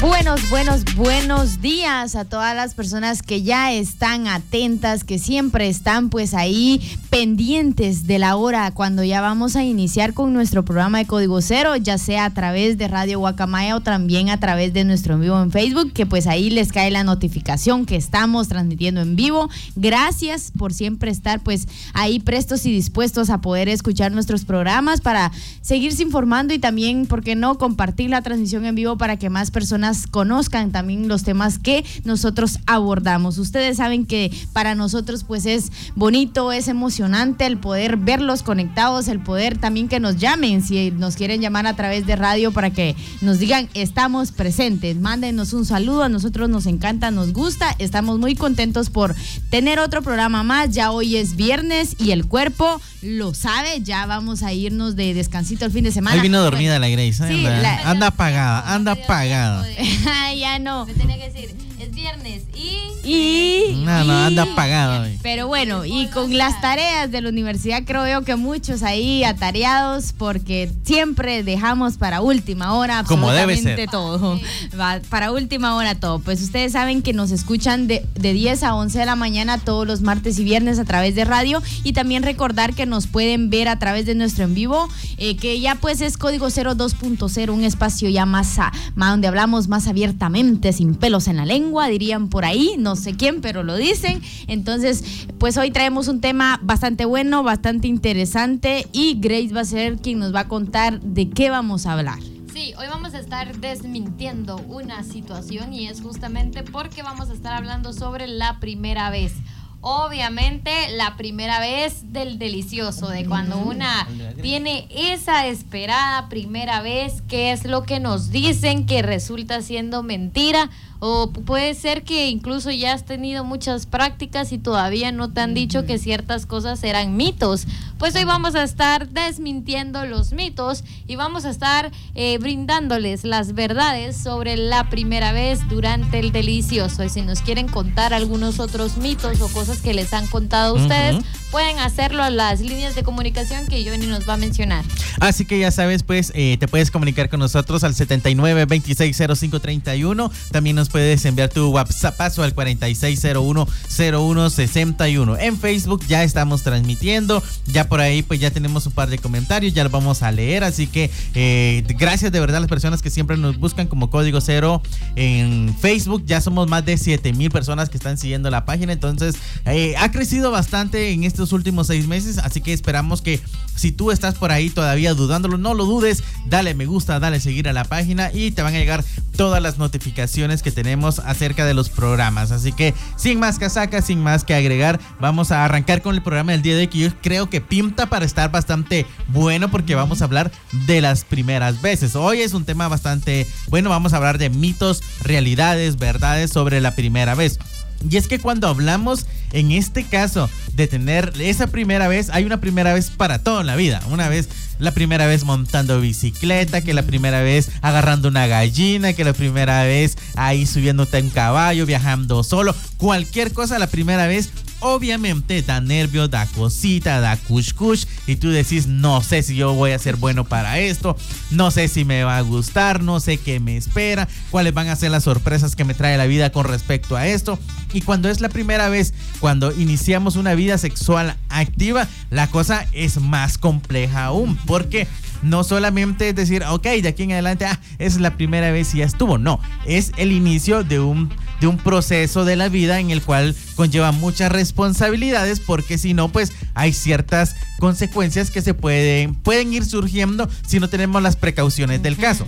Buenos, buenos, buenos días a todas las personas que ya están atentas, que siempre están pues ahí pendientes de la hora cuando ya vamos a iniciar con nuestro programa de Código Cero, ya sea a través de Radio Guacamaya o también a través de nuestro en vivo en Facebook, que pues ahí les cae la notificación que estamos transmitiendo en vivo. Gracias por siempre estar pues ahí prestos y dispuestos a poder escuchar nuestros programas para seguirse informando y también, ¿por qué no?, compartir la transmisión en vivo para que más personas conozcan también los temas que nosotros abordamos. Ustedes saben que para nosotros pues es bonito, es emocionante el poder verlos conectados, el poder también que nos llamen si nos quieren llamar a través de radio para que nos digan estamos presentes, mándenos un saludo, a nosotros nos encanta, nos gusta, estamos muy contentos por tener otro programa más, ya hoy es viernes y el cuerpo lo sabe, ya vamos a irnos de descansito el fin de semana. Hoy vino dormida la Grace, Sí, la- anda apagada, anda apagada. Ya no. Me tenía que decir, es viernes y... Y, No, no, anda apagada hoy. Pero bueno, y con las tareas de la universidad creo yo que muchos ahí atareados porque siempre dejamos para última hora Como debe absolutamente ser. todo. Va, para última hora todo. Pues ustedes saben que nos escuchan de, de 10 a 11 de la mañana todos los martes y viernes a través de radio y también recordar que nos pueden ver a través de nuestro en vivo, eh, que ya pues es código 02.0, un espacio ya más, a- más donde hablamos más abiertamente, sin pelos en la lengua, dirían por ahí, no sé quién, pero lo dicen. Entonces, pues hoy traemos un tema bastante bueno, bastante interesante y Grace va a ser quien nos va a contar de qué vamos a hablar. Sí, hoy vamos a estar desmintiendo una situación y es justamente porque vamos a estar hablando sobre la primera vez. Obviamente la primera vez del delicioso, de cuando una tiene esa esperada primera vez, que es lo que nos dicen que resulta siendo mentira, o puede ser que incluso ya has tenido muchas prácticas y todavía no te han dicho que ciertas cosas eran mitos. Pues hoy vamos a estar desmintiendo los mitos y vamos a estar eh, brindándoles las verdades sobre la primera vez durante el delicioso. Y si nos quieren contar algunos otros mitos o cosas que les han contado a ustedes. Pueden hacerlo a las líneas de comunicación que Johnny nos va a mencionar. Así que ya sabes, pues eh, te puedes comunicar con nosotros al 79 260531. También nos puedes enviar tu WhatsApp al 4601 0161. En Facebook ya estamos transmitiendo. Ya por ahí, pues ya tenemos un par de comentarios. Ya los vamos a leer. Así que eh, gracias de verdad a las personas que siempre nos buscan como Código Cero en Facebook. Ya somos más de 7 mil personas que están siguiendo la página. Entonces, eh, ha crecido bastante en estos últimos seis meses. Así que esperamos que si tú estás por ahí todavía dudándolo, no lo dudes. Dale me gusta, dale seguir a la página y te van a llegar todas las notificaciones que tenemos acerca de los programas. Así que sin más casaca, sin más que agregar, vamos a arrancar con el programa del día de hoy que yo creo que pinta para estar bastante bueno porque vamos a hablar de las primeras veces. Hoy es un tema bastante bueno, vamos a hablar de mitos, realidades, verdades sobre la primera vez. Y es que cuando hablamos, en este caso, de tener esa primera vez, hay una primera vez para toda la vida. Una vez, la primera vez montando bicicleta, que la primera vez agarrando una gallina, que la primera vez ahí subiéndote un caballo, viajando solo. Cualquier cosa la primera vez obviamente da nervio, da cosita, da kush kush y tú decís, no sé si yo voy a ser bueno para esto, no sé si me va a gustar, no sé qué me espera, cuáles van a ser las sorpresas que me trae la vida con respecto a esto. Y cuando es la primera vez, cuando iniciamos una vida sexual activa, la cosa es más compleja aún, porque no solamente es decir, ok, de aquí en adelante, ah, es la primera vez y ya estuvo. No, es el inicio de un, de un proceso de la vida en el cual conlleva muchas responsabilidades, porque si no, pues hay ciertas consecuencias que se pueden, pueden ir surgiendo si no tenemos las precauciones del caso.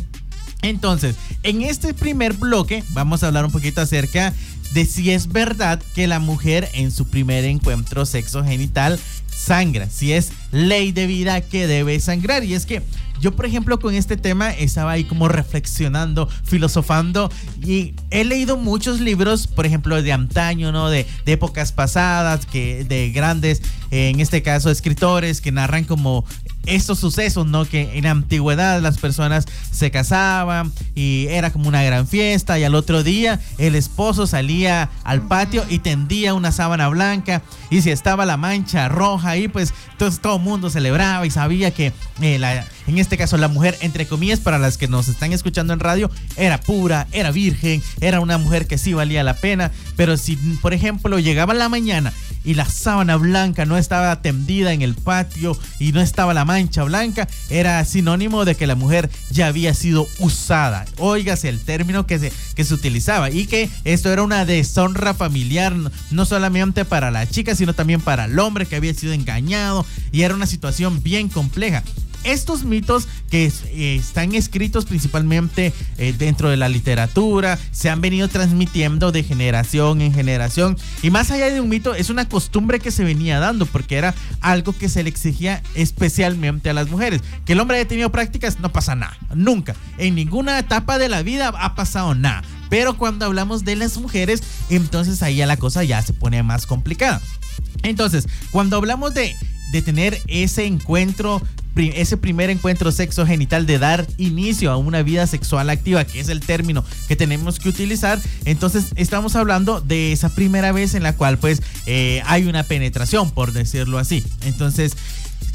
Entonces, en este primer bloque vamos a hablar un poquito acerca de si es verdad que la mujer en su primer encuentro sexo genital sangra, si es ley de vida que debe sangrar. Y es que yo, por ejemplo, con este tema estaba ahí como reflexionando, filosofando y he leído muchos libros, por ejemplo, de antaño, ¿no? De, de épocas pasadas, que de grandes, en este caso, escritores que narran como estos sucesos, ¿no? Que en antigüedad las personas se casaban y era como una gran fiesta y al otro día el esposo salía al patio y tendía una sábana blanca y si estaba la mancha roja ahí, pues entonces todo el mundo celebraba y sabía que eh, la, en este caso la mujer, entre comillas, para las que nos están escuchando en radio, era pura, era virgen, era una mujer que sí valía la pena, pero si por ejemplo llegaba la mañana y la sábana blanca no estaba tendida en el patio y no estaba la mancha blanca, era sinónimo de que la mujer ya había sido usada. Óigase el término que se, que se utilizaba y que esto era una deshonra familiar, no solamente para la chica, sino también para el hombre que había sido engañado y era una situación bien compleja estos mitos que eh, están escritos principalmente eh, dentro de la literatura se han venido transmitiendo de generación en generación. Y más allá de un mito es una costumbre que se venía dando porque era algo que se le exigía especialmente a las mujeres. Que el hombre haya tenido prácticas no pasa nada nunca. En ninguna etapa de la vida ha pasado nada. Pero cuando hablamos de las mujeres entonces ahí ya la cosa ya se pone más complicada. Entonces cuando hablamos de de tener ese encuentro ese primer encuentro sexo genital de dar inicio a una vida sexual activa, que es el término que tenemos que utilizar, entonces estamos hablando de esa primera vez en la cual pues eh, hay una penetración, por decirlo así. Entonces,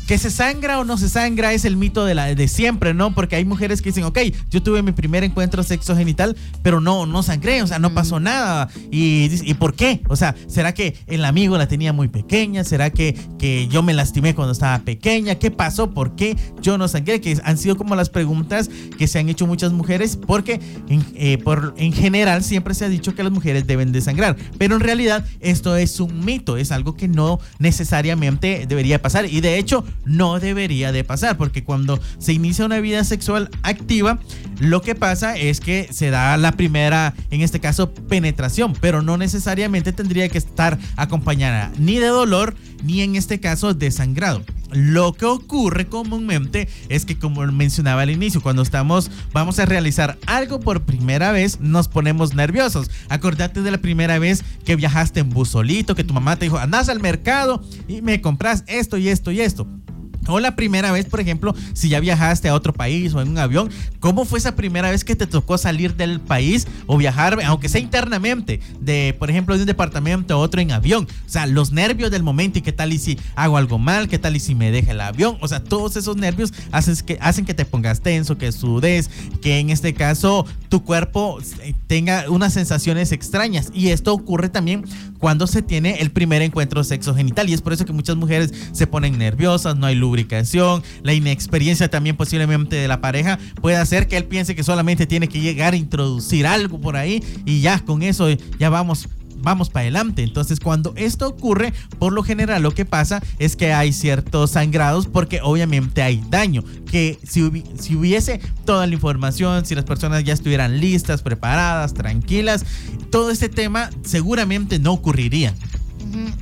que se sangra o no se sangra es el mito de, la, de siempre, ¿no? Porque hay mujeres que dicen, ok, yo tuve mi primer encuentro sexo genital, pero no, no sangré, o sea, no pasó nada. ¿Y, y por qué? O sea, ¿será que el amigo la tenía muy pequeña? ¿Será que, que yo me lastimé cuando estaba pequeña? ¿Qué pasó? ¿Por qué yo no sangré? Que han sido como las preguntas que se han hecho muchas mujeres, porque en, eh, por, en general siempre se ha dicho que las mujeres deben de sangrar, pero en realidad esto es un mito, es algo que no necesariamente debería pasar. Y de hecho, no debería de pasar, porque cuando se inicia una vida sexual activa, lo que pasa es que se da la primera, en este caso, penetración, pero no necesariamente tendría que estar acompañada ni de dolor, ni en este caso de sangrado. Lo que ocurre comúnmente es que como mencionaba al inicio, cuando estamos vamos a realizar algo por primera vez, nos ponemos nerviosos. Acordate de la primera vez que viajaste en bus solito, que tu mamá te dijo, "Andás al mercado y me compras esto y esto y esto." O la primera vez, por ejemplo, si ya viajaste a otro país o en un avión, ¿cómo fue esa primera vez que te tocó salir del país o viajar, aunque sea internamente, de, por ejemplo, de un departamento a otro en avión? O sea, los nervios del momento y qué tal y si hago algo mal, qué tal y si me deja el avión. O sea, todos esos nervios hacen que, hacen que te pongas tenso, que sudes, que en este caso tu cuerpo eh, tenga unas sensaciones extrañas. Y esto ocurre también cuando se tiene el primer encuentro sexo genital. Y es por eso que muchas mujeres se ponen nerviosas, no hay luz la inexperiencia también posiblemente de la pareja puede hacer que él piense que solamente tiene que llegar a introducir algo por ahí y ya con eso ya vamos vamos para adelante. Entonces, cuando esto ocurre, por lo general lo que pasa es que hay ciertos sangrados porque obviamente hay daño. Que si, si hubiese toda la información, si las personas ya estuvieran listas, preparadas, tranquilas, todo este tema seguramente no ocurriría.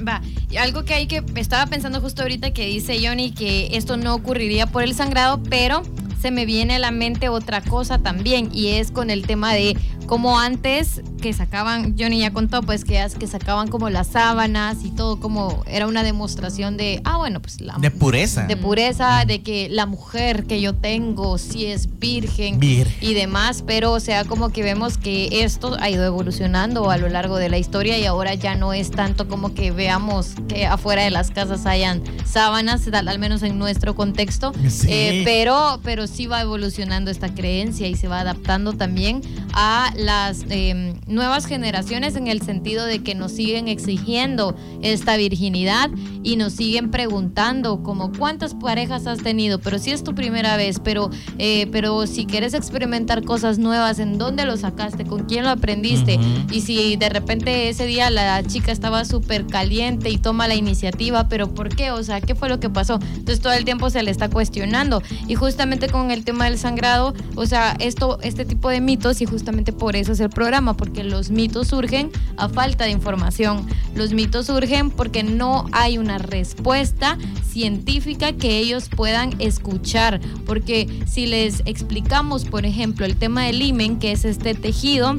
Va, algo que hay que, estaba pensando justo ahorita que dice Johnny que esto no ocurriría por el sangrado, pero se me viene a la mente otra cosa también y es con el tema de como antes que sacaban, Johnny ya contó, pues que, que sacaban como las sábanas y todo como era una demostración de, ah, bueno, pues la... De pureza. De pureza, de que la mujer que yo tengo sí es virgen, y demás, pero o sea, como que vemos que esto ha ido evolucionando a lo largo de la historia y ahora ya no es tanto como que veamos que afuera de las casas hayan sábanas, al menos en nuestro contexto, eh, pero, pero sí va evolucionando esta creencia y se va adaptando también a las em, nuevas generaciones en el sentido de que nos siguen exigiendo esta virginidad y nos siguen preguntando como cuántas parejas has tenido, pero si es tu primera vez, pero, eh, pero si quieres experimentar cosas nuevas, ¿en dónde lo sacaste? ¿Con quién lo aprendiste? Y si de repente ese día la chica estaba súper caliente y toma la iniciativa, pero ¿por qué? O sea, ¿qué fue lo que pasó? Entonces todo el tiempo se le está cuestionando. Y justamente con el tema del sangrado, o sea, esto, este tipo de mitos, y justamente por eso es el programa, porque los mitos surgen a falta de información. Los mitos surgen porque no hay una respuesta científica que ellos puedan escuchar. Porque si les explicamos, por ejemplo, el tema del imen, que es este tejido,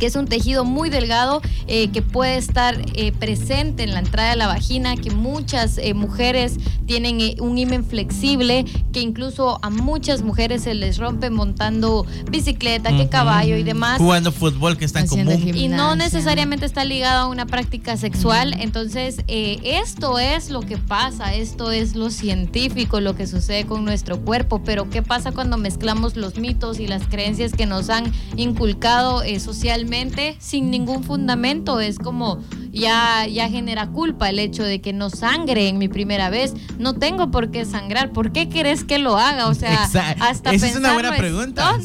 que es un tejido muy delgado eh, que puede estar eh, presente en la entrada de la vagina, que muchas eh, mujeres tienen un imen flexible, que incluso a muchas mujeres se les rompe montando bicicleta, que caballo y demás. Jugando fútbol, que es tan común. Y no necesariamente está ligado a una práctica sexual. Entonces, esto es lo que pasa, esto es lo científico, lo que sucede con nuestro cuerpo. Pero, ¿qué pasa cuando mezclamos los mitos y las creencias que nos han inculcado socialmente? sin ningún fundamento. Es como ya, ya genera culpa el hecho de que no sangre en mi primera vez. No tengo por qué sangrar. ¿Por qué querés que lo haga? O sea, hasta Esa es una buena pregunta.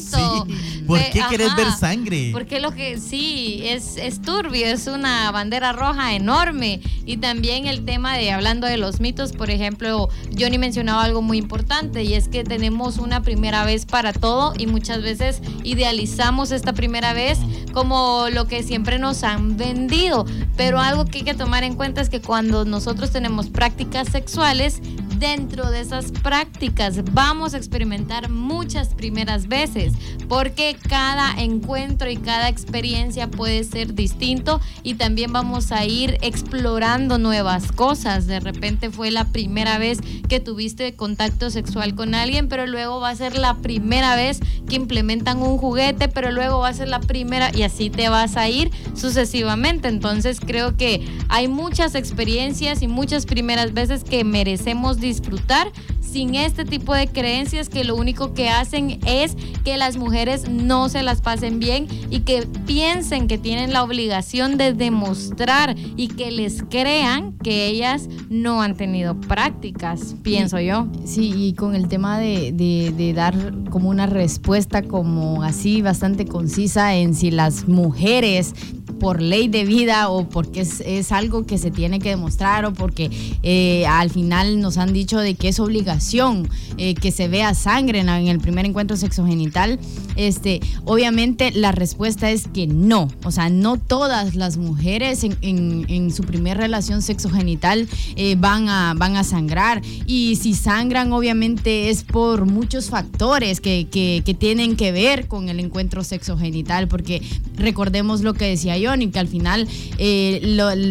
¿Por qué querés ver sangre? Porque lo que sí, es, es turbio, es una bandera roja enorme. Y también el tema de, hablando de los mitos, por ejemplo, Johnny mencionaba algo muy importante y es que tenemos una primera vez para todo y muchas veces idealizamos esta primera vez como lo que siempre nos han vendido. Pero algo que hay que tomar en cuenta es que cuando nosotros tenemos prácticas sexuales, dentro de esas prácticas vamos a experimentar muchas primeras veces, porque cada encuentro y cada experiencia puede ser distinto y también vamos a ir explorando nuevas cosas. De repente fue la primera vez que tuviste contacto sexual con alguien, pero luego va a ser la primera vez que implementan un juguete, pero luego va a ser la primera y así te vas a ir sucesivamente. Entonces creo que hay muchas experiencias y muchas primeras veces que merecemos disfrutar sin este tipo de creencias que lo único que hacen es que las mujeres no se las pasen bien y que piensen que tienen la obligación de demostrar y que les crean que ellas no han tenido prácticas, pienso yo. Sí, y con el tema de, de dar como una respuesta como así bastante concisa en si las mujeres por ley de vida o porque es, algo que se tiene que demostrar o porque eh, al final nos han dicho de que es obligación eh, que se vea sangre en, el primer encuentro sexogenital, este, obviamente la respuesta es que no, o sea, no todas las mujeres en, su primer relación sexogenital eh, van, a, van a sangrar. Y si sangran obviamente es por muchos factores que, que, que tienen que ver con el encuentro sexogenital, porque recordemos lo que decía yo, y que al final eh,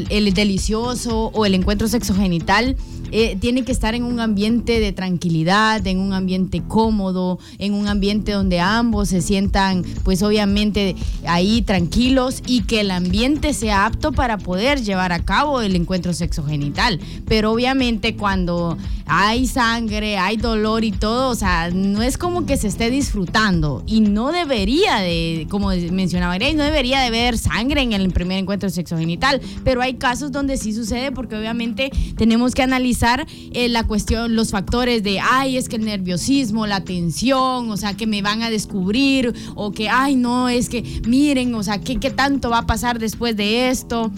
el delicioso o el encuentro sexogenital eh, tiene que estar en un ambiente de tranquilidad, en un ambiente cómodo, en un ambiente donde ambos se sientan, pues obviamente ahí tranquilos y que el ambiente sea apto para poder llevar a cabo el encuentro sexogenital. Pero obviamente cuando hay sangre, hay dolor y todo, o sea, no es como que se esté disfrutando y no debería de, como mencionaba Grace, no debería de haber sangre en el primer encuentro sexogenital, pero hay casos donde sí sucede porque obviamente tenemos que analizar eh, la cuestión, los factores de, ay, es que el nerviosismo, la tensión, o sea, que me van a descubrir, o que, ay, no, es que miren, o sea, ¿qué, qué tanto va a pasar después de esto?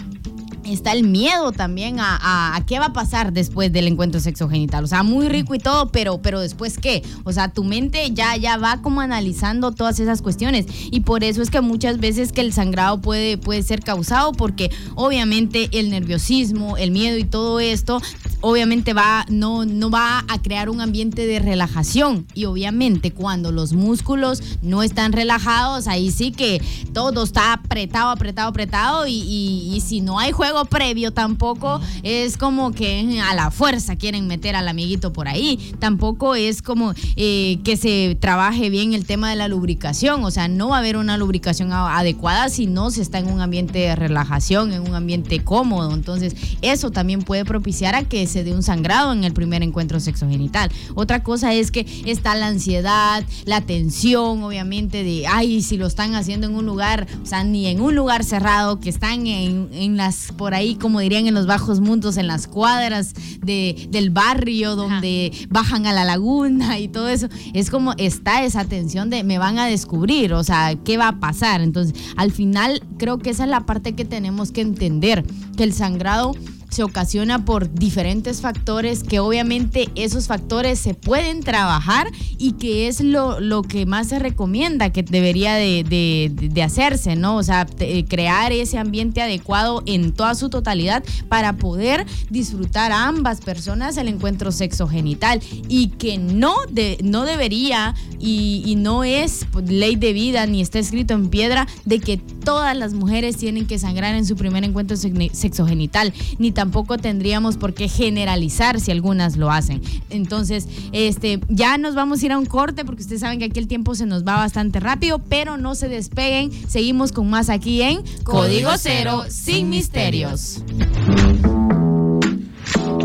Está el miedo también a, qué va a pasar después del encuentro sexogenital. O sea, muy rico y todo, pero, pero después qué. O sea, tu mente ya, ya va como analizando todas esas cuestiones. Y por eso es que muchas veces que el sangrado puede, puede ser causado porque obviamente el nerviosismo, el miedo y todo esto obviamente va, no, no va a crear un ambiente de relajación. Y obviamente cuando los músculos no están relajados, ahí sí que todo está apretado, apretado, apretado. y si no hay juego previo tampoco es como que a la fuerza quieren meter al amiguito por ahí. Tampoco es como eh, que se trabaje bien el tema de la lubricación. O sea, no va a haber una lubricación adecuada si no se está en un ambiente de relajación, en un ambiente cómodo. Entonces, eso también puede propiciar a que se dé un sangrado en el primer encuentro sexogenital. Otra cosa es que está la ansiedad, la tensión, obviamente, de, ay, si lo están haciendo en un lugar, o sea, ni en un lugar cerrado, que están en, en las, por ahí, como dirían en los bajos mundos, en las cuadras de, del barrio, donde bajan a la laguna y todo eso. Es como está esa tensión de me van a descubrir, o sea, ¿qué va a pasar? Entonces, al final, creo que esa es la parte que tenemos que entender, que el sangrado se ocasiona por diferentes factores que obviamente esos factores se pueden trabajar y que es lo, lo que más se recomienda que debería de, de- hacerse, ¿no? O sea, te- crear ese ambiente adecuado en toda su totalidad para poder disfrutar a ambas personas el encuentro sexogenital y que no, de, no debería y, y no es ley de vida ni está escrito en piedra de que todas las mujeres tienen que sangrar en su primer encuentro sexogenital, ni tampoco tendríamos por qué generalizar si algunas lo hacen. Entonces, este, ya nos vamos a ir a un corte porque ustedes saben que aquí el tiempo se nos va bastante rápido, pero no se despeguen, seguimos con más aquí en Código Cero sin misterios.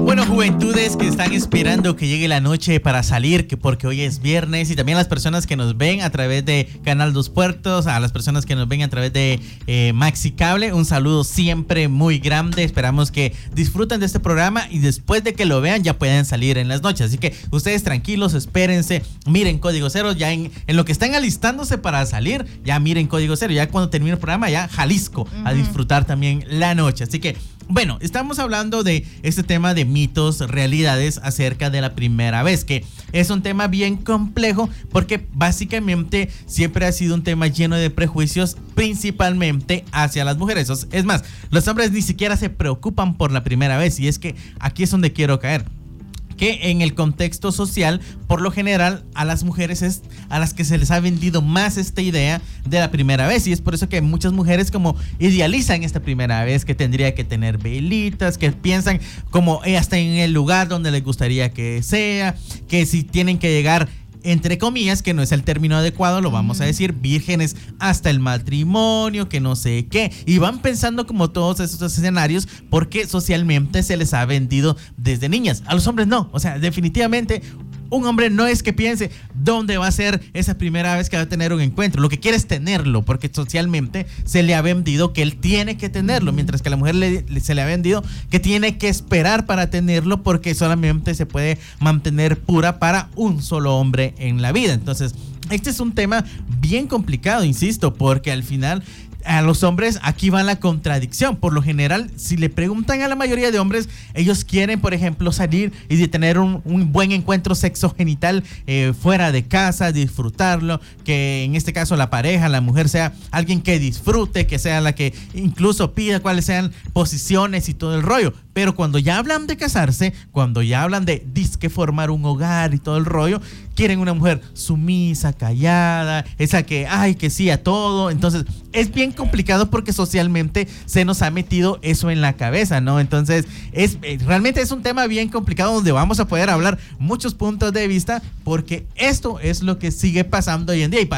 Bueno, juventudes que están esperando que llegue la noche para salir, que porque hoy es viernes, y también las personas que nos ven a través de Canal Dos Puertos, a las personas que nos ven a través de eh, Maxi Cable, un saludo siempre muy grande. Esperamos que disfruten de este programa y después de que lo vean ya pueden salir en las noches. Así que ustedes tranquilos, espérense, miren Código Cero, ya en, en lo que están alistándose para salir, ya miren Código Cero, ya cuando termine el programa, ya Jalisco, a disfrutar también la noche. Así que bueno, estamos hablando de este tema de mitos, realidades acerca de la primera vez, que es un tema bien complejo porque básicamente siempre ha sido un tema lleno de prejuicios, principalmente hacia las mujeres. Es más, los hombres ni siquiera se preocupan por la primera vez y es que aquí es donde quiero caer que en el contexto social, por lo general, a las mujeres es a las que se les ha vendido más esta idea de la primera vez. Y es por eso que muchas mujeres como idealizan esta primera vez, que tendría que tener velitas, que piensan como eh, hasta en el lugar donde les gustaría que sea, que si tienen que llegar entre comillas, que no es el término adecuado, lo vamos a decir, vírgenes hasta el matrimonio, que no sé qué. Y van pensando como todos esos escenarios porque socialmente se les ha vendido desde niñas. A los hombres no. O sea, definitivamente un hombre no es que piense dónde va a ser esa primera vez que va a tener un encuentro. Lo que quiere es tenerlo, porque socialmente se le ha vendido que él tiene que tenerlo, mientras que a la mujer le- le- se le ha vendido que tiene que esperar para tenerlo, porque solamente se puede mantener pura para un solo hombre en la vida. Entonces, este es un tema bien complicado, insisto, porque al final a los hombres aquí va la contradicción. Por lo general, si le preguntan a la mayoría de hombres, ellos quieren, por ejemplo, salir y de tener un, un buen encuentro sexogenital eh, fuera de casa, disfrutarlo, que en este caso la pareja, la mujer sea alguien que disfrute, que sea la que incluso pida cuáles sean posiciones y todo el rollo. Pero cuando ya hablan de casarse, cuando ya hablan de disque formar un hogar y todo el rollo, quieren una mujer sumisa, callada, esa que, ay, que sí a todo. Entonces, es bien complicado porque socialmente se nos ha metido eso en la cabeza, ¿no? Entonces, es eh, realmente es un tema bien complicado donde vamos a poder hablar muchos puntos de vista porque esto es lo que sigue pasando hoy en día y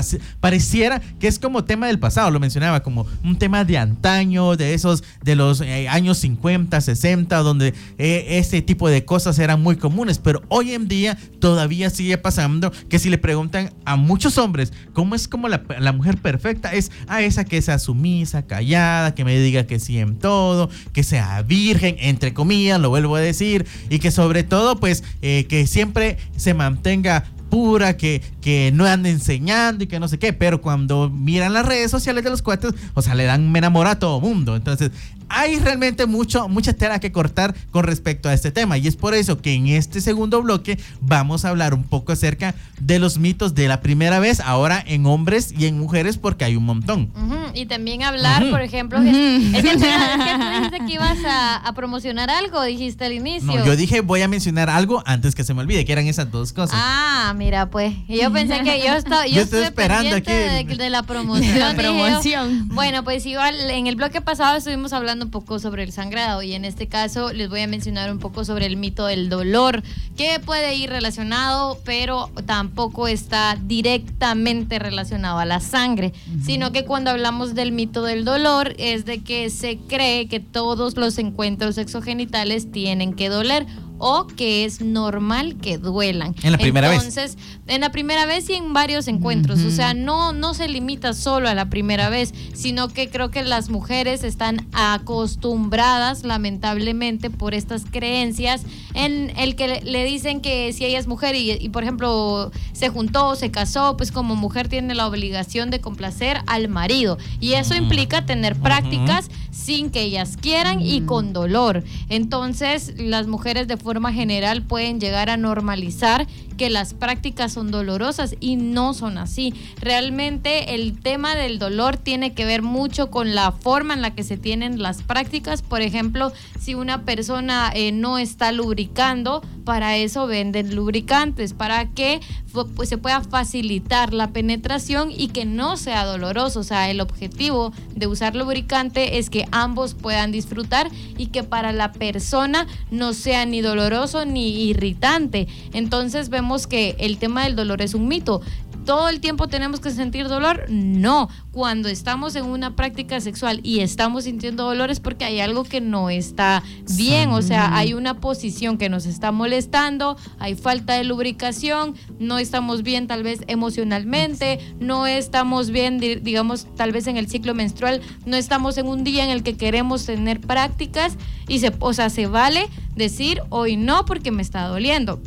pareciera que es como tema del pasado, lo mencionaba, como un tema de antaño, de esos, de los eh, años 50, 60, donde eh, ese tipo de cosas eran muy comunes, pero hoy en día todavía sigue pasando que si le preguntan a muchos hombres cómo es como la, mujer perfecta, es a esa que sea sumisa, callada, que me diga que sí en todo, que sea virgen, entre comillas, lo vuelvo a decir, y que sobre todo, pues, eh, que siempre se mantenga pura, que, que no ande enseñando y que no sé qué, pero cuando miran las redes sociales de los cuates, o sea, le dan me enamora a todo mundo. Entonces, hay realmente mucho, mucha tela que cortar con respecto a este tema. Y es por eso que en este segundo bloque vamos a hablar un poco acerca de los mitos de la primera vez, ahora en hombres y en mujeres, porque hay un montón. Ujú, Y también hablar, Ujú. por ejemplo, que- es, que, tú- es que tú dijiste que ibas a, a promocionar algo, dijiste al inicio. No, yo dije voy a mencionar algo antes que se me olvide, que eran esas dos cosas. Ah, Mira, pues, yo pensé que yo estaba, yo, Yo estoy esperando aquí de, de la promoción. La dije yo. promoción. Bueno, pues igual en el bloque pasado estuvimos hablando un poco sobre el sangrado y en este caso les voy a mencionar un poco sobre el mito del dolor, que puede ir relacionado, pero tampoco está directamente relacionado a la sangre, sino que cuando hablamos del mito del dolor es de que se cree que todos los encuentros sexogenitales tienen que doler o que es normal que duelan. En la primera vez. Entonces, en la primera vez y en varios encuentros. O sea, no, no se limita solo a la primera vez, sino que creo que las mujeres están acostumbradas, lamentablemente, por estas creencias en el que le, dicen que si ella es mujer y, y, por ejemplo, se juntó, se casó, pues como mujer tiene la obligación de complacer al marido. Y eso implica tener prácticas sin que ellas quieran y con dolor. Entonces, las mujeres de forma general pueden llegar a normalizar que las prácticas son dolorosas y no son así. Realmente el tema del dolor tiene que ver mucho con la forma en la que se tienen las prácticas. Por ejemplo, si una persona eh, no está lubricando, para eso venden lubricantes, para que pues, se pueda facilitar la penetración y que no sea doloroso. O sea, el objetivo de usar lubricante es que ambos puedan disfrutar y que para la persona no sea ni doloroso ni irritante. Entonces vemos que el tema del dolor es un mito. ¿Todo el tiempo tenemos que sentir dolor? No. Cuando estamos en una práctica sexual y estamos sintiendo dolor es porque hay algo que no está bien. O sea, hay una posición que nos está molestando, hay falta de lubricación, no estamos bien tal vez emocionalmente, no estamos bien, di- digamos, tal vez en el ciclo menstrual, no estamos en un día en el que queremos tener prácticas y se, o sea, se vale decir hoy no porque me está doliendo.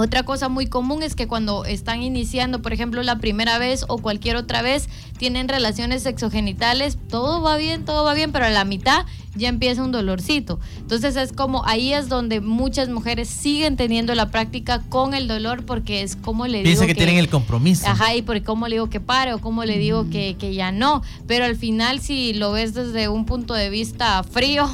Otra cosa muy común es que cuando están iniciando, por ejemplo, la primera vez o cualquier otra vez, tienen relaciones sexogenitales, todo va bien, todo va bien, pero a la mitad ya empieza un dolorcito. Entonces es como ahí es donde muchas mujeres siguen teniendo la práctica con el dolor porque es como le digo Piensa que, tienen el compromiso. Ajá, y por cómo le digo que pare o cómo le digo que, que ya no. Pero al final, si lo ves desde un punto de vista frío,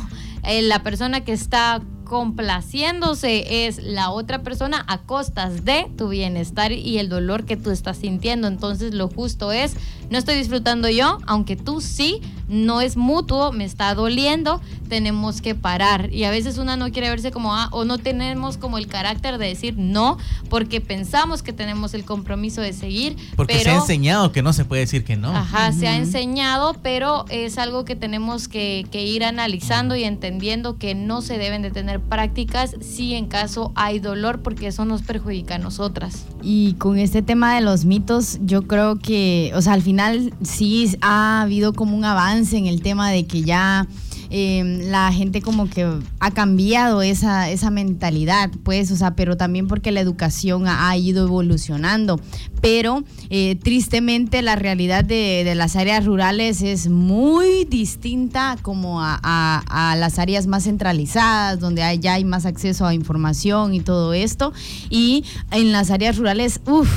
eh, la persona que está complaciéndose es la otra persona a costas de tu bienestar y el dolor que tú estás sintiendo. Entonces lo justo es, no estoy disfrutando yo, aunque tú sí, no es mutuo, me está doliendo, tenemos que parar. Y a veces una no quiere verse como, ah, o no tenemos como el carácter de decir no, porque pensamos que tenemos el compromiso de seguir. Porque pero, se ha enseñado que no se puede decir que no. Ajá, se ha enseñado, pero es algo que tenemos que, que ir analizando y entendiendo que no se deben de tener prácticas si en caso hay dolor, porque eso nos perjudica a nosotras. Y con este tema de los mitos, yo creo que, o sea, al final sí ha habido como un avance en el tema de que ya eh, la gente como que ha cambiado esa, esa mentalidad, pues, o sea, pero también porque la educación ha, ido evolucionando. Pero eh, tristemente la realidad de, las áreas rurales es muy distinta como a, las áreas más centralizadas, donde ya hay más acceso a información y todo esto. Y en las áreas rurales, uff,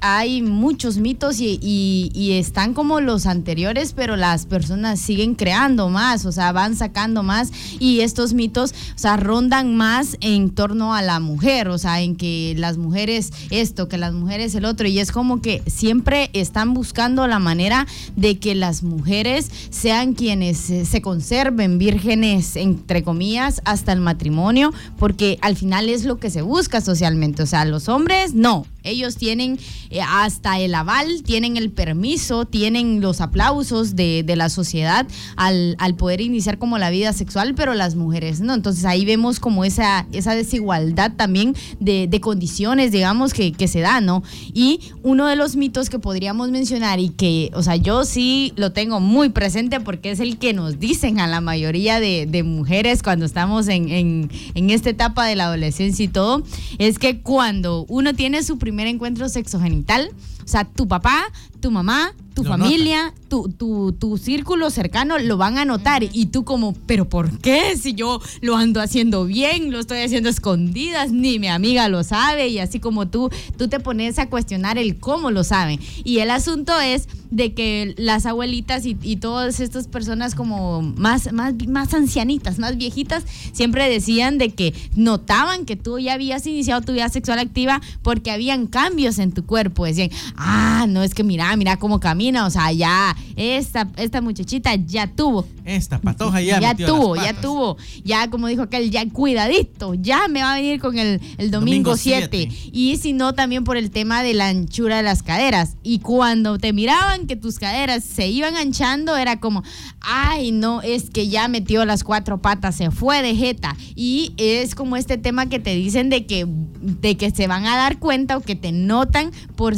hay muchos mitos y están como los anteriores, pero las personas siguen creando más, o sea, van sacando más y estos mitos, o sea, rondan más en torno a la mujer, o sea, en que las mujeres esto, que las mujeres el otro, y es como que siempre están buscando la manera de que las mujeres sean quienes se conserven vírgenes, entre comillas, hasta el matrimonio, porque al final es lo que se busca socialmente, o sea, los hombres no, ellos tienen eh, hasta el aval, tienen el permiso, tienen los aplausos de, de la sociedad al, al poder iniciar como la vida sexual, pero las mujeres no. Entonces ahí vemos como esa, esa desigualdad también de, de condiciones, digamos, que, que se da, ¿no? Y uno de los mitos que podríamos mencionar y que, o sea, yo sí lo tengo muy presente porque es el que nos dicen a la mayoría de, de mujeres cuando estamos en, en, en esta etapa de la adolescencia y todo, es que cuando uno tiene su primer encuentro sexogenital, o sea, tu papá, tu mamá tu Lo familia, tu, tu, tu círculo cercano lo van a notar. Y tú como, pero ¿por qué? Si yo lo ando haciendo bien, lo estoy haciendo a escondidas, ni mi amiga lo sabe. Y así como tú, tú te pones a cuestionar el cómo lo saben. Y el asunto es de que las abuelitas y, y todas estas personas como más, más, más ancianitas, más viejitas, siempre decían de que notaban que tú ya habías iniciado tu vida sexual activa porque habían cambios en tu cuerpo. Decían, ah, no es que mira, mira cómo camina, o sea, ya, esta, esta muchachita ya tuvo. Esta patoja ya, Ya tuvo, ya tuvo, ya como dijo aquel, ya cuidadito, ya me va a venir con el, el domingo Domingo 7. siete. Y si no, también por el tema de la anchura de las caderas. Y cuando te miraban que tus caderas se iban anchando, era como, ay, no, es que ya metió las cuatro patas, se fue de jeta. Y es como este tema que te dicen de que, de que se van a dar cuenta o que te notan por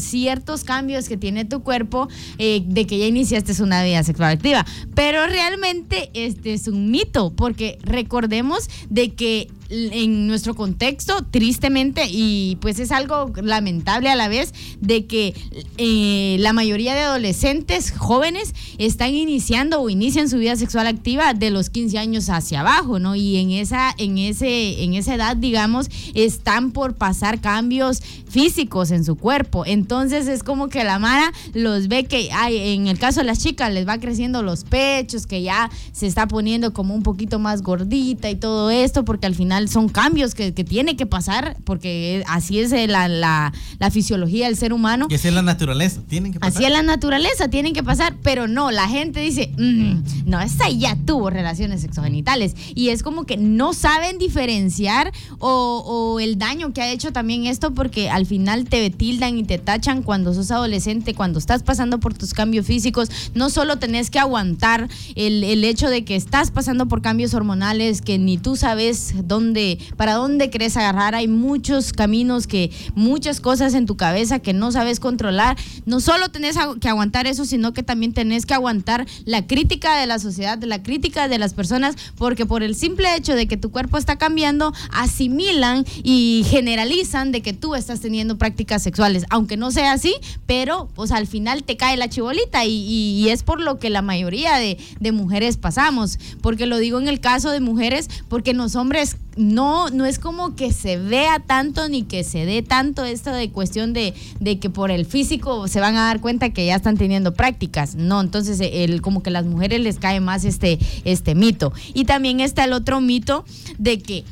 cambios que tiene tu cuerpo eh, de que ya iniciaste una vida sexual activa. Pero realmente este es un mito, porque recordemos de que en nuestro contexto, tristemente, y pues es algo lamentable a la vez, de que eh, la mayoría de adolescentes jóvenes están iniciando o inician su vida sexual activa de los 15 años hacia abajo, ¿no? Y en esa, en ese, en esa edad, digamos, están por pasar cambios físicos en su cuerpo. Entonces es como que la Mara los ve que ay, en el caso de las chicas les va creciendo los pechos, que ya se está poniendo como un poquito más gordita y todo esto, porque al final son cambios que, que tiene que pasar, porque así es eh, la, la, la fisiología del ser humano. Y así es la naturaleza. Tienen que pasar. Así es la naturaleza, tienen que pasar, pero no, la gente dice, "Mm, no, esa ya tuvo relaciones sexogenitales. Y es como que no saben diferenciar o, o el daño que ha hecho también esto, porque al final te tildan y te tachan cuando sos adolescente, cuando estás pasando por tus cambios físicos. No solo tenés que aguantar el, el hecho de que estás pasando por cambios hormonales, que ni tú sabes dónde, para dónde querés agarrar. Hay muchos caminos que, muchas cosas en tu cabeza que no sabes controlar. No solo tenés que aguantar eso, sino que también tenés que aguantar la crítica de la sociedad, la crítica de las personas, porque por el simple hecho de que tu cuerpo está cambiando, asimilan y generalizan de que tú estás teniendo prácticas sexuales, aunque no sea así, pero pues al final te cae la chibolita y, es por lo que la mayoría de, mujeres pasamos, porque lo digo en el caso de mujeres, porque los hombres no, no es como que se vea tanto ni que se dé tanto esto de cuestión de, de que por el físico se van a dar cuenta que ya están teniendo prácticas. No, entonces el, como que a las mujeres les cae más este, este mito. Y también está el otro mito de que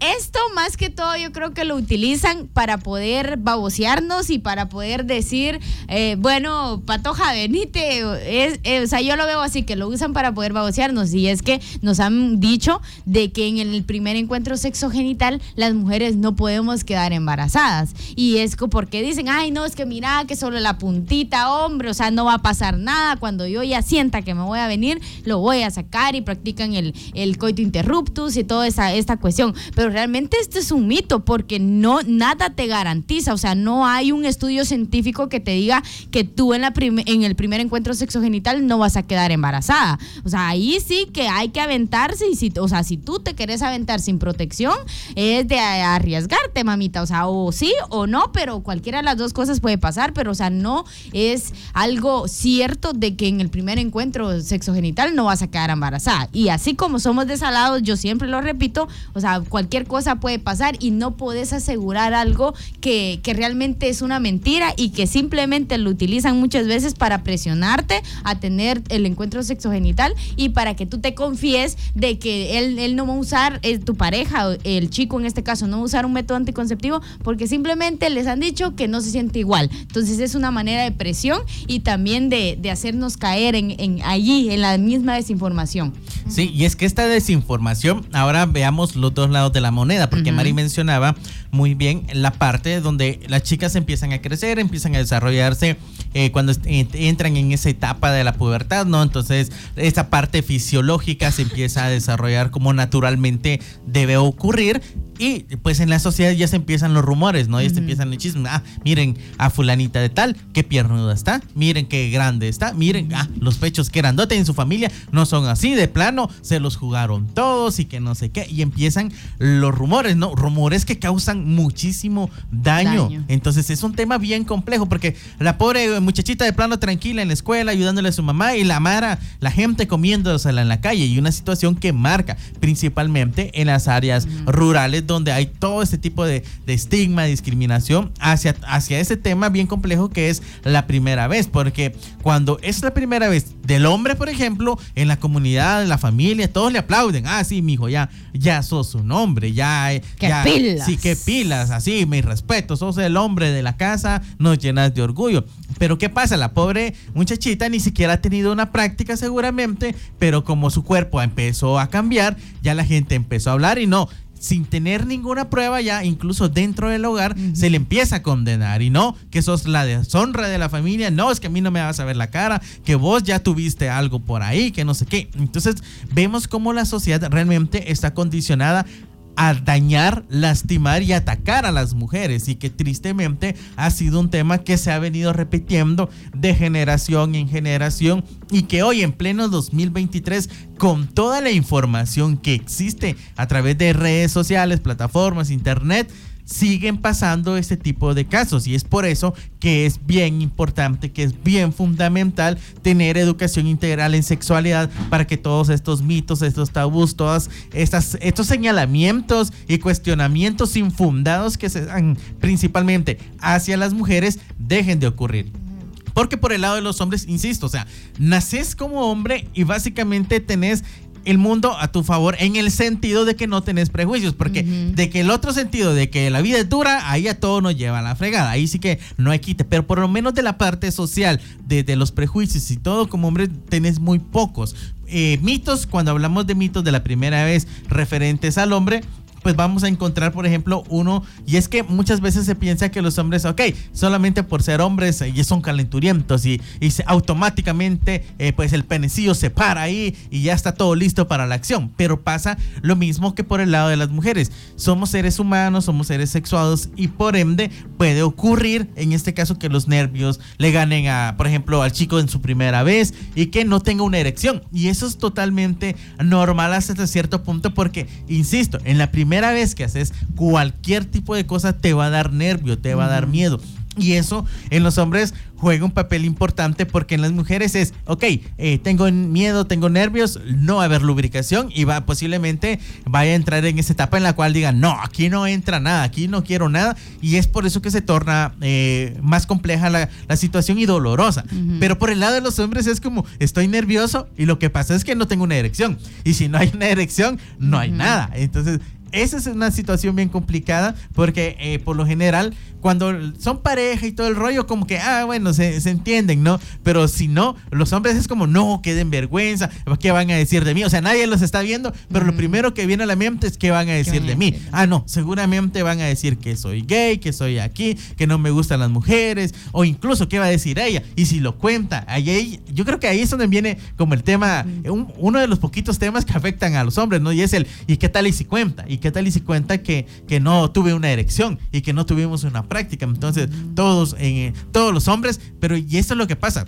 esto más que todo yo creo que lo utilizan para poder babosearnos y para poder decir, eh, bueno, Patoja, venite. Es, eh, o sea, yo lo veo así, que lo usan para poder babosearnos. Y es que nos han dicho de que en el primer encuentro sexogenital las mujeres no podemos quedar embarazadas. Y es porque dicen, ay, no, es que mira, que solo la puntita, hombre, o sea, no va a pasar nada. Cuando yo ya sienta que me voy a venir, lo voy a sacar y practican el, el coito interruptus y toda esa, esta cuestión. Pero realmente este es un mito porque no, nada te garantiza, o sea, no hay un estudio científico que te diga que tú en, la en el primer encuentro sexogenital no vas a quedar embarazada. O sea, ahí sí que hay que aventarse y si, o sea, si tú te querés aventar sin protección, es de arriesgarte, mamita, o sea, o sí o no, pero cualquiera de las dos cosas puede pasar, pero o sea, no es algo cierto de que en el primer encuentro sexogenital no vas a quedar embarazada. Y así como somos desalados, yo siempre lo repito, o sea, cualquier cosa puede pasar y no podés asegurar algo que, que realmente es una mentira y que simplemente lo utilizan muchas veces para presionarte a tener el encuentro sexogenital y para que tú te confíes de que él, él no va a usar, eh, tu pareja, el chico en este caso, no va a usar un método anticonceptivo porque simplemente les han dicho que no se siente igual. Entonces es una manera de presión y también de, de hacernos caer en, en allí, en la misma desinformación. Sí, y es que esta desinformación, ahora veamos los dos lados de la moneda, porque Ujú. Mari mencionaba muy bien la parte donde las chicas empiezan a crecer, empiezan a desarrollarse eh, cuando ent- entran en esa etapa de la pubertad, ¿no? Entonces, esa parte fisiológica se empieza a desarrollar como naturalmente debe ocurrir. Y pues en la sociedad ya se empiezan los rumores, ¿no? Ya se empiezan los chismes. Ah, miren a fulanita de tal, qué piernuda está. Miren qué grande está. Miren, ah, los pechos que grandote en su familia no son así de plano. Se los jugaron todos y que no sé qué. Y empiezan los rumores, ¿no? Rumores que causan muchísimo daño. Daño. Entonces es un tema bien complejo porque la pobre muchachita de plano tranquila en la escuela ayudándole a su mamá y la mara, la gente comiéndosela en la calle y una situación que marca principalmente en las áreas rurales donde hay todo este tipo de, de estigma, discriminación hacia, hacia ese tema bien complejo que es la primera vez. Porque cuando es la primera vez del hombre, por ejemplo, en la comunidad, en la familia, todos le aplauden. Ah, sí, mijo, ya, ya sos un hombre, ya. eh, ¡Qué ya- pilas! Sí, qué pilas, así, mi respeto, sos el hombre de la casa, nos llenas de orgullo. Pero ¿qué pasa? La pobre muchachita ni siquiera ha tenido una práctica seguramente, pero como su cuerpo empezó a cambiar, ya la gente empezó a hablar y no. Sin tener ninguna prueba ya, incluso dentro del hogar, se le empieza a condenar. Y no, que sos la deshonra de la familia. No, es que a mí no me vas a ver la cara. Que vos ya tuviste algo por ahí, que no sé qué. Entonces, vemos cómo la sociedad realmente está condicionada a dañar, lastimar y atacar a las mujeres. Y que tristemente ha sido un tema que se ha venido repitiendo de generación en generación y que hoy en pleno 2023 con toda la información que existe a través de redes sociales, plataformas, internet, siguen pasando este tipo de casos y es por eso que es bien importante, que es bien fundamental tener educación integral en sexualidad para que todos estos mitos, estos tabús, todas estas estos señalamientos y cuestionamientos infundados que se dan principalmente hacia las mujeres dejen de ocurrir. Porque por el lado de los hombres, insisto, o sea, naces como hombre y básicamente tenés el mundo a tu favor en el sentido de que no tenés prejuicios, porque de que el otro sentido de que la vida es dura, ahí a todo nos lleva a la fregada, ahí sí que no hay quite, pero por lo menos de la parte social, de, de los prejuicios y todo, como hombre tenés muy pocos. Eh, mitos, cuando hablamos de mitos de la primera vez referentes al hombre, pues vamos a encontrar, por ejemplo, uno, y es que muchas veces se piensa que los hombres, ok, solamente por ser hombres eh, y son calenturientos y, y automáticamente eh, pues el penecillo se para ahí y ya está todo listo para la acción, pero pasa lo mismo que por el lado de las mujeres, somos seres humanos, somos seres sexuados y por ende puede ocurrir en este caso que los nervios le ganen a, por ejemplo, al chico en su primera vez y que no tenga una erección. Y eso es totalmente normal hasta cierto punto porque, insisto, en la primera vez que haces cualquier tipo de cosa te va a dar nervio, te va a dar miedo. Y eso en los hombres juega un papel importante porque en las mujeres es, ok, eh, tengo miedo, tengo nervios, no va a haber lubricación y va posiblemente vaya a entrar en esa etapa en la cual digan, no, aquí no entra nada, aquí no quiero nada. Y es por eso que se torna eh, más compleja la, la situación y dolorosa. Ujú. Pero por el lado de los hombres es como, estoy nervioso y lo que pasa es que no tengo una erección. Y si no hay una erección, no hay Ujú. nada. Entonces, esa es una situación bien complicada porque eh, por lo general cuando son pareja y todo el rollo como que ah bueno se, se entienden no pero si no los hombres es como no queden vergüenza qué van a decir de mí o sea nadie los está viendo pero lo Ujú. primero que viene a la mente es qué van a decir de mí ah no seguramente van a decir que soy gay que soy aquí que no me gustan las mujeres o incluso qué va a decir ella y si lo cuenta ahí, ahí- yo creo que ahí es donde viene como el tema un- uno de los poquitos temas que afectan a los hombres no y es el y qué tal y si cuenta y qué tal y si cuenta que, que no tuve una erección y que no tuvimos una práctica entonces todos eh, todos los hombres pero y esto es lo que pasa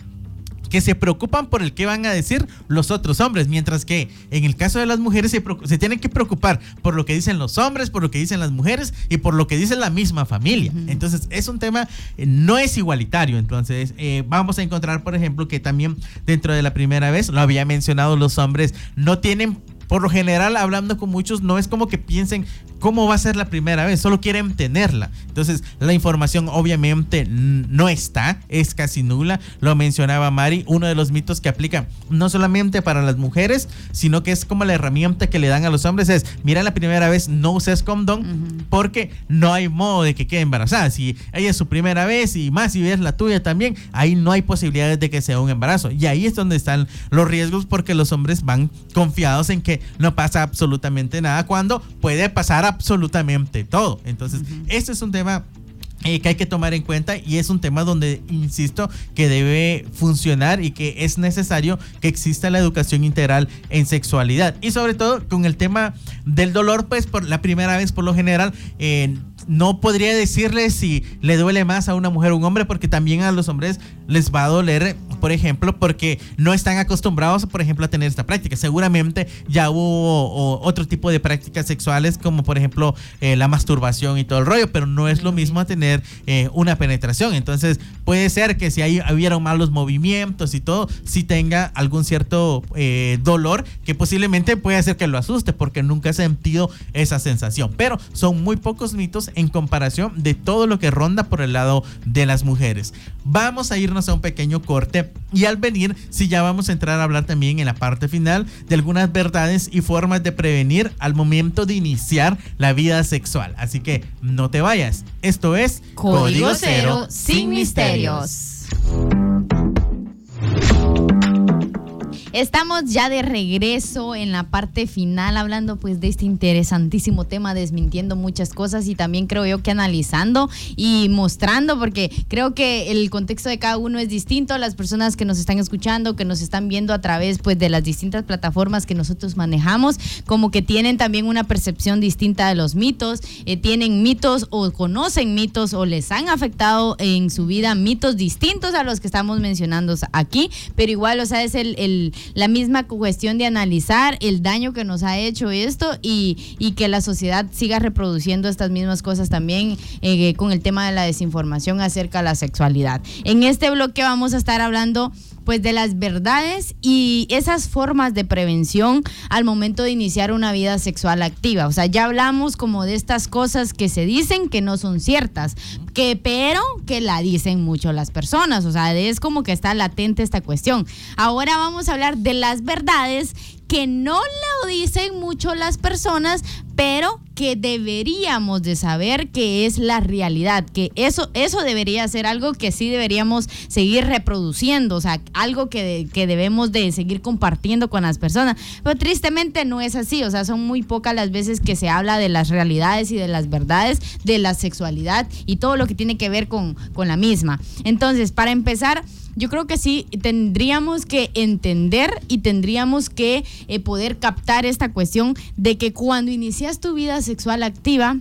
que se preocupan por el que van a decir los otros hombres, mientras que en el caso de las mujeres se, se tienen que preocupar por lo que dicen los hombres, por lo que dicen las mujeres y por lo que dice la misma familia. Entonces es un tema, eh, no es igualitario. Entonces eh, vamos a encontrar, por ejemplo, que también dentro de la primera vez, lo había mencionado, los hombres no tienen por lo general, hablando con muchos, no es como que piensen cómo va a ser la primera vez, solo quieren tenerla. Entonces, la información obviamente no está, es casi nula. Lo mencionaba Mari, uno de los mitos que aplica no solamente para las mujeres, sino que es como la herramienta que le dan a los hombres es, mira la primera vez no uses condón Ujú. porque no hay modo de que quede embarazada. Si ella es su primera vez y más si es la tuya también, ahí no hay posibilidades de que sea un embarazo. Y ahí es donde están los riesgos porque los hombres van confiados en que no pasa absolutamente nada cuando puede pasar absolutamente todo. Entonces, este es un tema eh, que hay que tomar en cuenta y es un tema donde, insisto, que debe funcionar y que es necesario que exista la educación integral en sexualidad. Y sobre todo con el tema del dolor, pues por la primera vez por lo general, eh, no podría decirle si le duele más a una mujer o un hombre, porque también a los hombres les va a doler, por ejemplo, porque no están acostumbrados, por ejemplo, a tener esta práctica. Seguramente ya hubo otro tipo de prácticas sexuales, como por ejemplo eh, la masturbación y todo el rollo, pero no es lo mismo a tener eh, una penetración. Entonces, puede ser que si ahí hubieron malos movimientos y todo, si tenga algún cierto eh, dolor que posiblemente puede hacer que lo asuste, porque nunca ha sentido esa sensación. Pero son muy pocos mitos en comparación de todo lo que ronda por el lado de las mujeres. Vamos a irnos a un pequeño corte y al venir, si ya vamos a entrar a hablar también en la parte final de algunas verdades y formas de prevenir al momento de iniciar la vida sexual. Así que no te vayas. Esto es Código, Cero sin misterios. Estamos ya de regreso en la parte final hablando pues de este interesantísimo tema, desmintiendo muchas cosas y también creo yo que analizando y mostrando porque creo que el contexto de cada uno es distinto, las personas que nos están escuchando, que nos están viendo a través pues de las distintas plataformas que nosotros manejamos, como que tienen también una percepción distinta de los mitos, eh, tienen mitos o conocen mitos o les han afectado en su vida mitos distintos a los que estamos mencionando aquí, pero igual, o sea, es el la misma cuestión de analizar el daño que nos ha hecho esto y, que la sociedad siga reproduciendo estas mismas cosas también eh, con el tema de la desinformación acerca de la sexualidad. En este bloque vamos a estar hablando pues de las verdades y esas formas de prevención al momento de iniciar una vida sexual activa. O sea, ya hablamos como de estas cosas que se dicen que no son ciertas, que pero que la dicen mucho las personas. O sea, es como que está latente esta cuestión. Ahora vamos a hablar de las verdades que no lo dicen mucho las personas, pero que deberíamos de saber que es la realidad, que eso, eso debería ser algo que sí deberíamos seguir reproduciendo, o sea, algo que, que debemos de seguir compartiendo con las personas. Pero tristemente no es así, o sea, son muy pocas las veces que se habla de las realidades y de las verdades de la sexualidad y todo lo que tiene que ver con, con la misma. Entonces, para empezar, yo creo que sí tendríamos que entender y tendríamos que eh, poder captar esta cuestión de que cuando inicias tu vida sexual activa,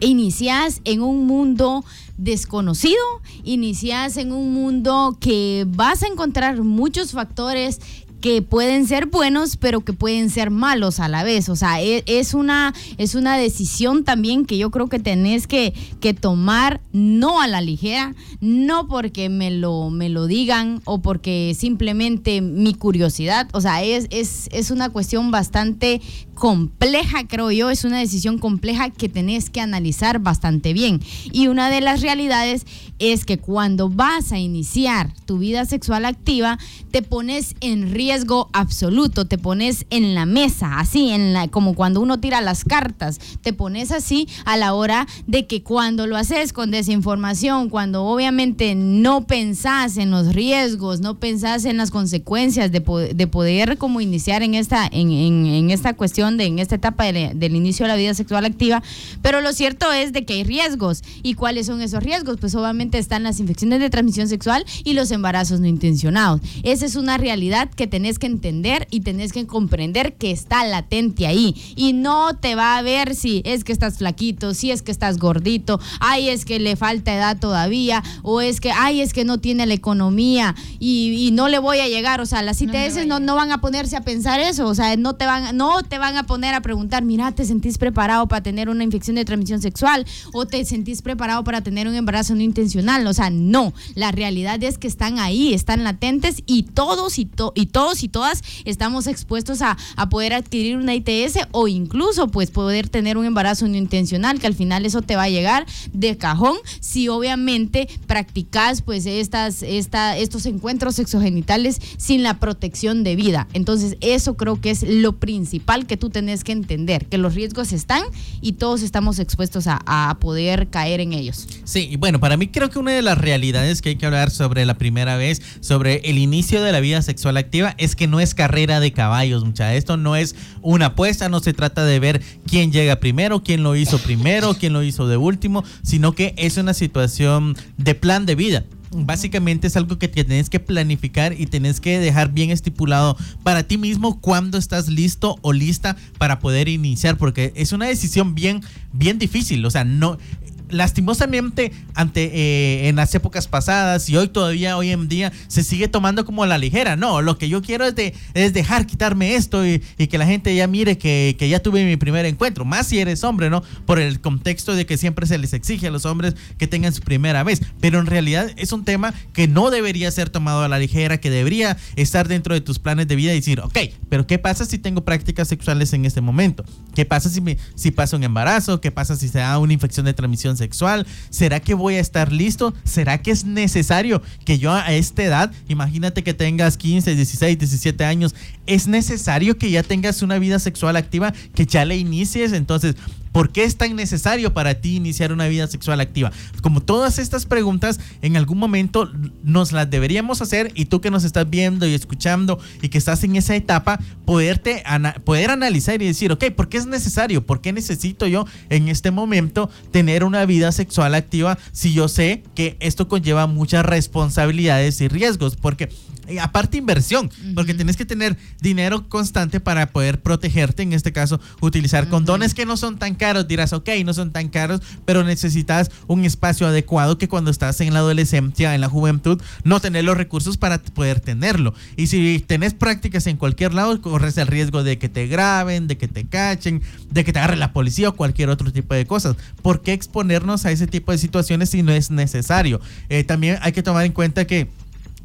inicias en un mundo desconocido, inicias en un mundo que vas a encontrar muchos factores que pueden ser buenos, pero que pueden ser malos a la vez. O sea, e, es, una, es una decisión también que yo creo que tenés que, que tomar no a la ligera, no porque me lo, me lo digan o porque simplemente mi curiosidad. O sea, es, es, es una cuestión bastante compleja, creo yo, es una decisión compleja que tenés que analizar bastante bien. Y una de las realidades es que cuando vas a iniciar tu vida sexual activa, te pones en riesgo absoluto, te pones en la mesa, así, en la, como cuando uno tira las cartas, te pones así a la hora de que cuando lo haces con desinformación, cuando obviamente no pensás en los riesgos, no pensás en las consecuencias de, de poder como iniciar en esta, en, en esta cuestión, de, en esta etapa del inicio de la vida sexual activa, pero lo cierto es de que hay riesgos. ¿Y cuáles son esos riesgos? Pues obviamente están las infecciones de transmisión sexual y los embarazos no intencionados. Esa es una realidad que tenés que entender y tenés que comprender que está latente ahí. Y no te va a ver si es que estás flaquito, si es que estás gordito, ay, es que le falta edad todavía, o es que, ay, es que no tiene la economía y, no le voy a llegar. O sea, las ITS no, no, van a ponerse a pensar eso, o sea, no te van, no te van a poner a preguntar, mira, ¿te sentís preparado para tener una infección de transmisión sexual? ¿O te sentís preparado para tener un embarazo no intencional? O sea, no. La realidad es que están ahí, están latentes y todos y, y todos y todas estamos expuestos a, a, poder adquirir una ITS o incluso pues poder tener un embarazo no intencional, que al final eso te va a llegar de cajón si obviamente practicas pues estas, esta, estos encuentros sexogenitales sin la protección de vida. Entonces eso creo que es lo principal que tú tenés que entender, que los riesgos están y todos estamos expuestos a, poder caer en ellos. Sí, y bueno, para mí creo que una de las realidades que hay que hablar sobre la primera vez, sobre el inicio de la vida sexual activa, es que no es carrera de caballos, mucha. Esto no es una apuesta, no se trata de ver quién llega primero, quién lo hizo primero, quién lo hizo de último, sino que es una situación de plan de vida básicamente es algo que tienes que planificar y tienes que dejar bien estipulado para ti mismo cuándo estás listo o lista para poder iniciar, porque es una decisión bien, bien difícil. O sea, no, lastimosamente ante eh, en las épocas pasadas y hoy todavía hoy en día se sigue tomando como a la ligera. No, lo que yo quiero es, de, es dejar quitarme esto y, que la gente ya mire que, que, ya tuve mi primer encuentro. Más si eres hombre, ¿no? Por el contexto de que siempre se les exige a los hombres que tengan su primera vez. Pero en realidad es un tema que no debería ser tomado a la ligera, que debería estar dentro de tus planes de vida y decir, ok, pero ¿qué pasa si tengo prácticas sexuales en este momento? ¿Qué pasa si, me, si pasa un embarazo? ¿Qué pasa si se da una infección de transmisión ¿Será que voy a estar listo? ¿Será que es necesario que yo a esta edad, imagínate que tengas 15, 16, 17 años, es necesario que ya tengas una vida sexual activa, que ya le inicies? Entonces, ¿Por qué es tan necesario para ti iniciar una vida sexual activa? Como todas estas preguntas, en algún momento nos las deberíamos hacer y tú que nos estás viendo y escuchando y que estás en esa etapa, poderte poder analizar y decir, ok, ¿por qué es necesario? ¿Por qué necesito yo en este momento tener una vida sexual activa si yo sé que esto conlleva muchas responsabilidades y riesgos? Porque aparte inversión, porque tienes que tener dinero constante para poder protegerte, en este caso utilizar condones que no son tan caros, dirás, ok, no son tan caros, pero necesitas un espacio adecuado que cuando estás en la adolescencia, en la juventud, no tener los recursos para poder tenerlo. Y si tenés prácticas en cualquier lado, corres el riesgo de que te graben, de que te cachen, de que te agarre la policía o cualquier otro tipo de cosas. ¿Por qué exponernos a ese tipo de situaciones si no es necesario? Eh, también hay que tomar en cuenta que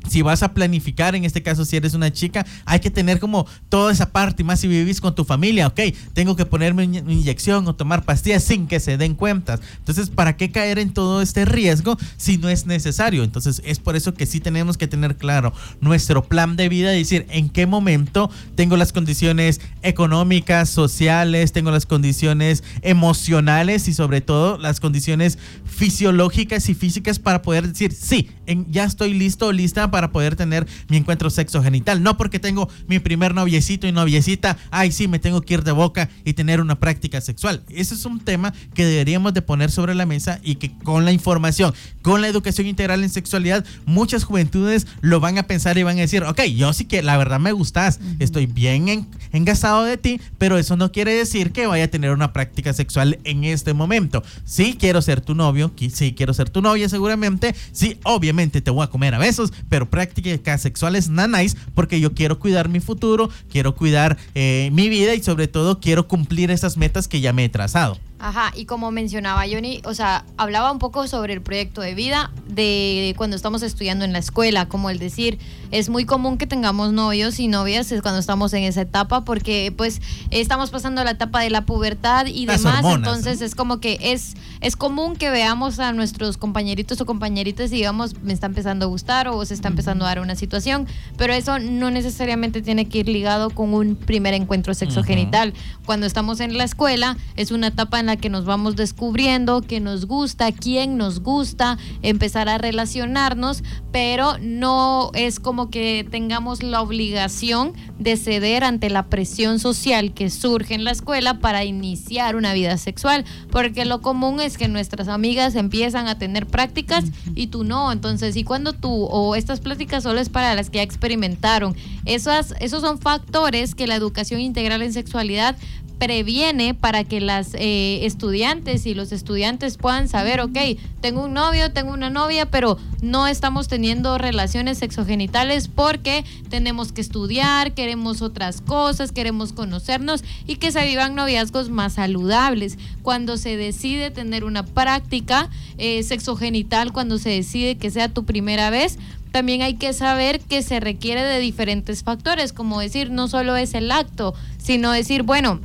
si vas a planificar, en este caso si eres una chica, hay que tener como toda esa parte, más si vivís con tu familia, ok, tengo que ponerme una inyección o tomar pastillas sin que se den cuentas. Entonces, ¿para qué caer en todo este riesgo si no es necesario? Entonces, es por eso que sí tenemos que tener claro nuestro plan de vida, decir en qué momento tengo las condiciones económicas, sociales, tengo las condiciones emocionales y sobre todo las condiciones fisiológicas y físicas para poder decir, sí, ya estoy listo lista para poder tener mi encuentro sexo genital. No porque tengo mi primer noviecito y noviecita, ay sí, me tengo que ir de boca y tener una práctica sexual. Ese es un tema que deberíamos de poner sobre la mesa y que con la información, con la educación integral en sexualidad, muchas juventudes lo van a pensar y van a decir, ok, yo sí que la verdad me gustas, estoy bien en, engasado de ti, pero eso no quiere decir que vaya a tener una práctica sexual en este momento. Sí, quiero ser tu novio, sí, quiero ser tu novia seguramente, sí, obviamente te voy a comer a besos, pero prácticas sexuales nanáis porque yo quiero cuidar mi futuro, quiero cuidar eh, mi vida y sobre todo quiero cumplir esas metas que ya me he trazado. Ajá, y como mencionaba Johnny, o sea, hablaba un poco sobre el proyecto de vida de cuando estamos estudiando en la escuela, como el decir, es muy común que tengamos novios y novias cuando estamos en esa etapa porque pues estamos pasando la etapa de la pubertad y demás, entonces es como que es es común que veamos a nuestros compañeritos o compañeritas y digamos, me está empezando a gustar o se está empezando a dar una situación, pero eso no necesariamente tiene que ir ligado con un primer encuentro sexogenital. Cuando estamos en la escuela es una etapa en la que nos vamos descubriendo que nos gusta, quién nos gusta, empezar a relacionarnos, pero no es como que tengamos la obligación de ceder ante la presión social que surge en la escuela para iniciar una vida sexual, porque lo común es que nuestras amigas empiezan a tener prácticas y tú no, entonces, ¿y cuando tú o estas prácticas solo es para las que ya experimentaron? Esas, esos son factores que la educación integral en sexualidad previene para que las eh, estudiantes y los estudiantes puedan saber, ok, tengo un novio, tengo una novia, pero no estamos teniendo relaciones sexogenitales porque tenemos que estudiar, queremos otras cosas, queremos conocernos y que se vivan noviazgos más saludables. Cuando se decide tener una práctica eh, sexogenital, cuando se decide que sea tu primera vez, también hay que saber que se requiere de diferentes factores, como decir, no solo es el acto, sino decir, bueno,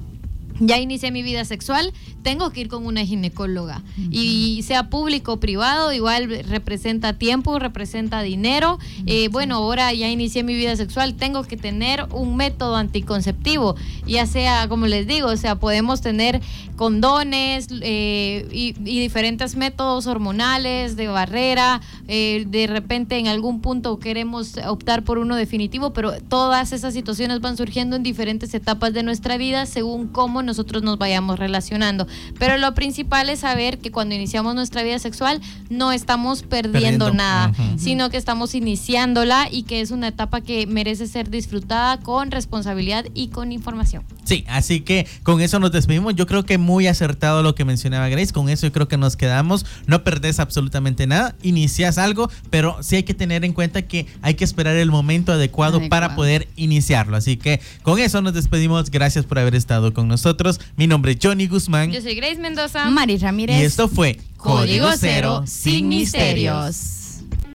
ya inicié mi vida sexual, tengo que ir con una ginecóloga. Y sea público o privado, igual representa tiempo, representa dinero. Eh, bueno, ahora ya inicié mi vida sexual, tengo que tener un método anticonceptivo. Ya sea, como les digo, o sea, podemos tener condones eh, y, diferentes métodos hormonales de barrera eh, de repente en algún punto queremos optar por uno definitivo, pero todas esas situaciones van surgiendo en diferentes etapas de nuestra vida según cómo nosotros nos vayamos relacionando. Pero lo principal es saber que cuando iniciamos nuestra vida sexual no estamos perdiendo, Perdiendo. nada, sino que estamos iniciándola y que es una etapa que merece ser disfrutada con responsabilidad y con información. Sí, así que con eso nos despedimos. Yo creo que muy acertado lo que mencionaba Grace. Con eso yo creo que nos quedamos. No perdés absolutamente nada. Inicias algo, pero sí hay que tener en cuenta que hay que esperar el momento adecuado, para poder iniciarlo. Así que con eso nos despedimos. Gracias por haber estado con nosotros. Mi nombre es Johnny Guzmán. Yo soy Grace Mendoza. Mari Ramírez. Y esto fue Código Cero sin misterios.